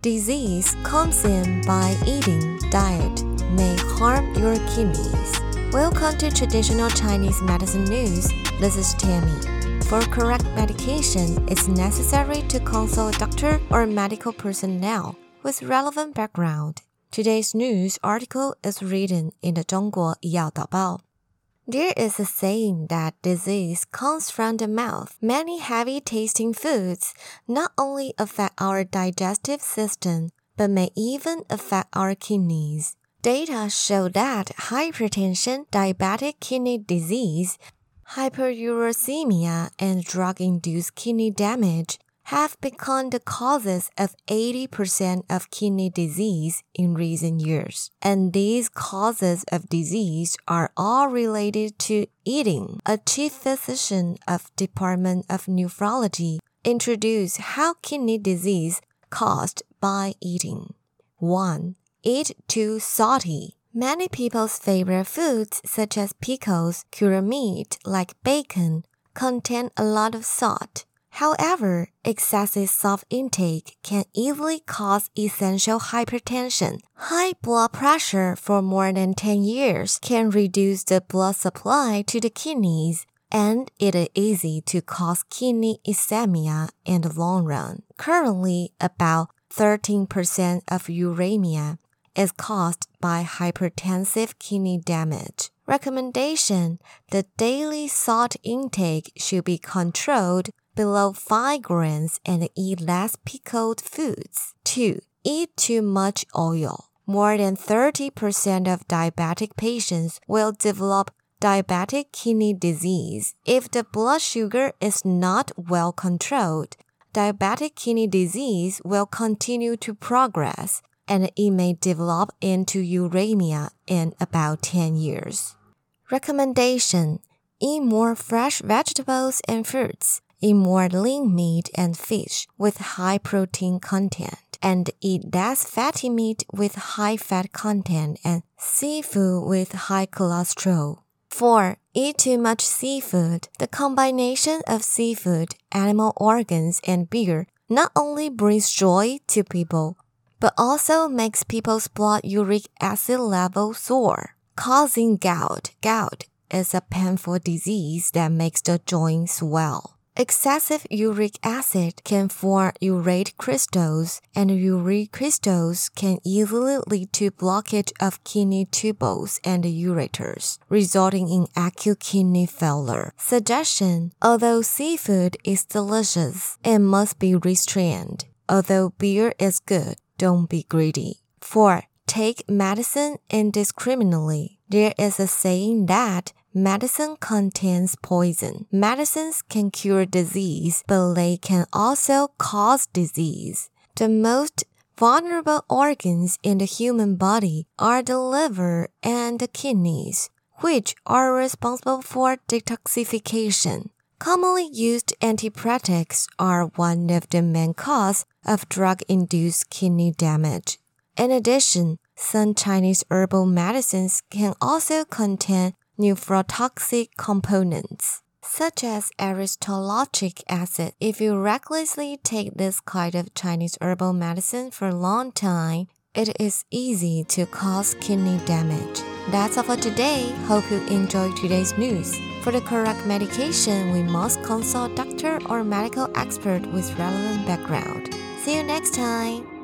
Disease comes in by eating diet may harm your kidneys. Welcome to Traditional Chinese Medicine News. This is Tammy. For correct medication, it's necessary to consult a doctor or medical personnel with relevant background. Today's news article is written in the Zhongguo Yao Daobao there is a saying that disease comes from the mouth. Many heavy tasting foods not only affect our digestive system, but may even affect our kidneys. Data show that hypertension, diabetic kidney disease, hyperuricemia, and drug induced kidney damage have become the causes of 80% of kidney disease in recent years. And these causes of disease are all related to eating. A chief physician of Department of Nephrology introduced how kidney disease caused by eating. 1. Eat too salty. Many people's favorite foods, such as pickles, cured meat like bacon, contain a lot of salt. However, excessive salt intake can easily cause essential hypertension. High blood pressure for more than 10 years can reduce the blood supply to the kidneys, and it is easy to cause kidney ischemia in the long run. Currently, about 13% of uremia is caused by hypertensive kidney damage. Recommendation The daily salt intake should be controlled below 5 grams and eat less pickled foods. 2. Eat too much oil. More than 30% of diabetic patients will develop diabetic kidney disease if the blood sugar is not well controlled. Diabetic kidney disease will continue to progress and it may develop into uremia in about 10 years. Recommendation Eat more fresh vegetables and fruits eat more lean meat and fish with high protein content, and eat less fatty meat with high fat content and seafood with high cholesterol. 4. Eat too much seafood. The combination of seafood, animal organs, and beer not only brings joy to people, but also makes people's blood uric acid level soar, causing gout. Gout is a painful disease that makes the joints swell. Excessive uric acid can form urate crystals, and urate crystals can easily lead to blockage of kidney tubules and ureters, resulting in acute kidney failure. Suggestion Although seafood is delicious, it must be restrained. Although beer is good, don't be greedy. 4. Take medicine indiscriminately. There is a saying that Medicine contains poison. Medicines can cure disease, but they can also cause disease. The most vulnerable organs in the human body are the liver and the kidneys, which are responsible for detoxification. Commonly used antipyretics are one of the main cause of drug-induced kidney damage. In addition, some Chinese herbal medicines can also contain nephrotoxic components, such as aristolochic acid. If you recklessly take this kind of Chinese herbal medicine for a long time, it is easy to cause kidney damage. That's all for today. Hope you enjoyed today's news. For the correct medication, we must consult doctor or medical expert with relevant background. See you next time.